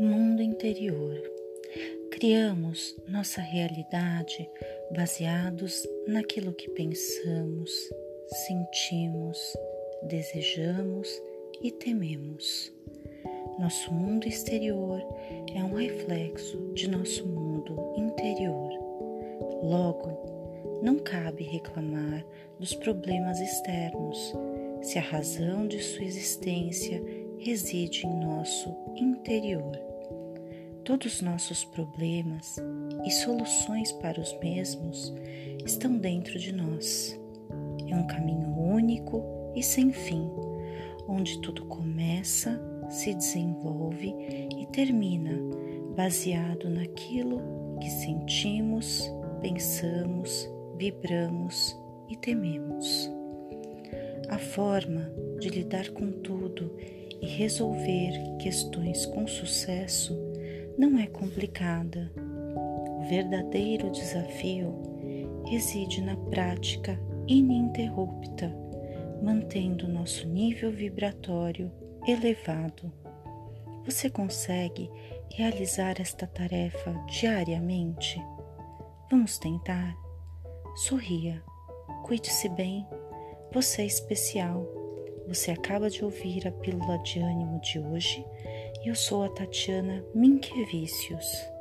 interior. Criamos nossa realidade baseados naquilo que pensamos, sentimos, desejamos e tememos. Nosso mundo exterior é um reflexo de nosso mundo interior. Logo, não cabe reclamar dos problemas externos se a razão de sua existência reside em nosso interior. Todos nossos problemas e soluções para os mesmos estão dentro de nós. É um caminho único e sem fim, onde tudo começa, se desenvolve e termina baseado naquilo que sentimos, pensamos, vibramos e tememos. A forma de lidar com tudo e resolver questões com sucesso não é complicada. O verdadeiro desafio reside na prática ininterrupta, mantendo nosso nível vibratório elevado. Você consegue realizar esta tarefa diariamente? Vamos tentar? Sorria, cuide-se bem, você é especial você acaba de ouvir a pílula de ânimo de hoje eu sou a Tatiana Minquevicius.